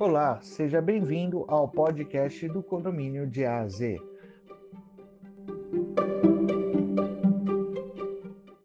Olá, seja bem-vindo ao podcast do Condomínio de A a Z.